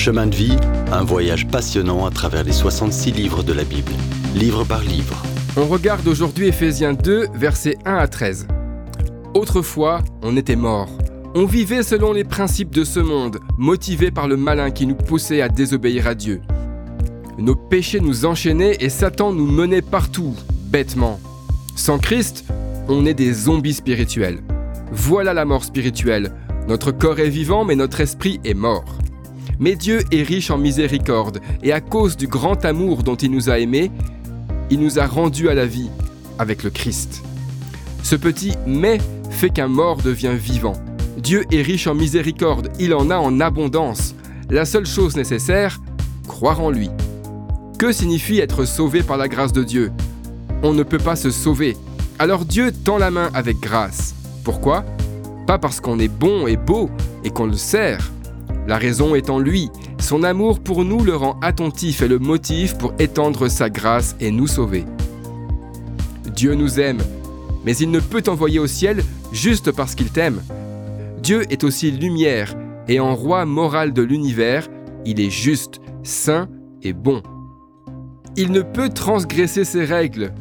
Chemin de vie, un voyage passionnant à travers les 66 livres de la Bible, livre par livre. On regarde aujourd'hui Éphésiens 2, versets 1 à 13. Autrefois, on était mort. On vivait selon les principes de ce monde, motivés par le malin qui nous poussait à désobéir à Dieu. Nos péchés nous enchaînaient et Satan nous menait partout, bêtement. Sans Christ, on est des zombies spirituels. Voilà la mort spirituelle. Notre corps est vivant, mais notre esprit est mort. Mais Dieu est riche en miséricorde, et à cause du grand amour dont il nous a aimés, il nous a rendus à la vie avec le Christ. Ce petit mais fait qu'un mort devient vivant. Dieu est riche en miséricorde, il en a en abondance. La seule chose nécessaire, croire en lui. Que signifie être sauvé par la grâce de Dieu? On ne peut pas se sauver. Alors Dieu tend la main avec grâce. Pourquoi? Pas parce qu'on est bon et beau et qu'on le sert. La raison est en lui. Son amour pour nous le rend attentif et le motif pour étendre sa grâce et nous sauver. Dieu nous aime, mais il ne peut t'envoyer au ciel juste parce qu'il t'aime. Dieu est aussi lumière, et en roi moral de l'univers, il est juste, saint et bon. Il ne peut transgresser ses règles.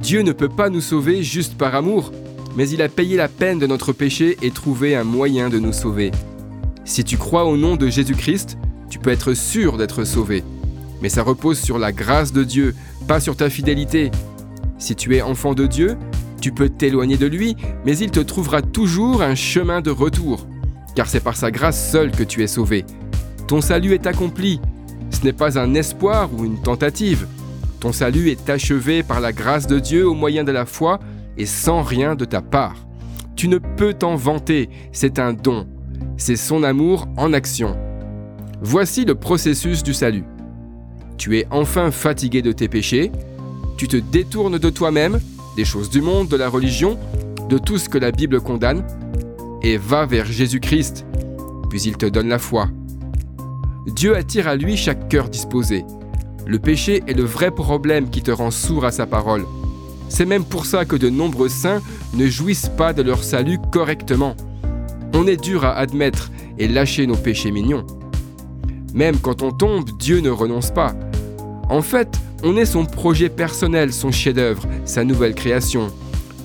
Dieu ne peut pas nous sauver juste par amour, mais il a payé la peine de notre péché et trouvé un moyen de nous sauver. Si tu crois au nom de Jésus-Christ, tu peux être sûr d'être sauvé. Mais ça repose sur la grâce de Dieu, pas sur ta fidélité. Si tu es enfant de Dieu, tu peux t'éloigner de lui, mais il te trouvera toujours un chemin de retour, car c'est par sa grâce seule que tu es sauvé. Ton salut est accompli. Ce n'est pas un espoir ou une tentative. Ton salut est achevé par la grâce de Dieu au moyen de la foi et sans rien de ta part. Tu ne peux t'en vanter, c'est un don. C'est son amour en action. Voici le processus du salut. Tu es enfin fatigué de tes péchés, tu te détournes de toi-même des choses du monde, de la religion, de tout ce que la Bible condamne, et va vers Jésus-Christ, puis il te donne la foi. Dieu attire à lui chaque cœur disposé. Le péché est le vrai problème qui te rend sourd à sa parole. C'est même pour ça que de nombreux saints ne jouissent pas de leur salut correctement. On est dur à admettre et lâcher nos péchés mignons. Même quand on tombe, Dieu ne renonce pas. En fait, on est son projet personnel, son chef-d'œuvre, sa nouvelle création.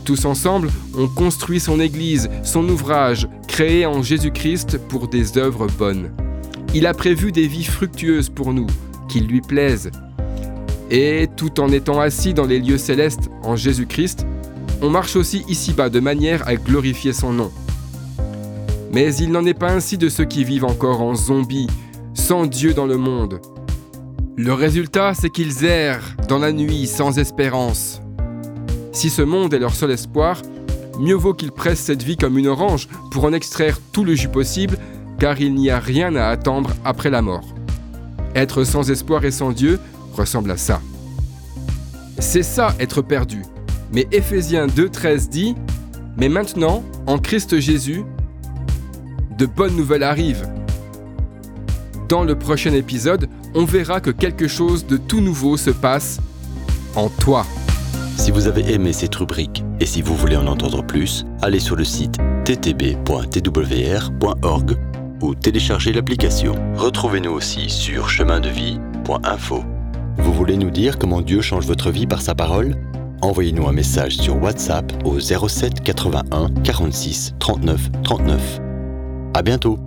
Tous ensemble, on construit son Église, son ouvrage, créé en Jésus-Christ pour des œuvres bonnes. Il a prévu des vies fructueuses pour nous, qui lui plaisent. Et tout en étant assis dans les lieux célestes en Jésus-Christ, on marche aussi ici-bas de manière à glorifier son nom. Mais il n'en est pas ainsi de ceux qui vivent encore en zombies, sans Dieu dans le monde. Le résultat, c'est qu'ils errent dans la nuit sans espérance. Si ce monde est leur seul espoir, mieux vaut qu'ils pressent cette vie comme une orange pour en extraire tout le jus possible, car il n'y a rien à attendre après la mort. Être sans espoir et sans Dieu ressemble à ça. C'est ça être perdu. Mais Éphésiens 2.13 dit, Mais maintenant, en Christ Jésus, de bonnes nouvelles arrivent. Dans le prochain épisode, on verra que quelque chose de tout nouveau se passe en toi. Si vous avez aimé cette rubrique et si vous voulez en entendre plus, allez sur le site ttb.twr.org ou téléchargez l'application. Retrouvez-nous aussi sur chemindevie.info. Vous voulez nous dire comment Dieu change votre vie par sa parole? Envoyez-nous un message sur WhatsApp au 07 81 46 39 39. À bientôt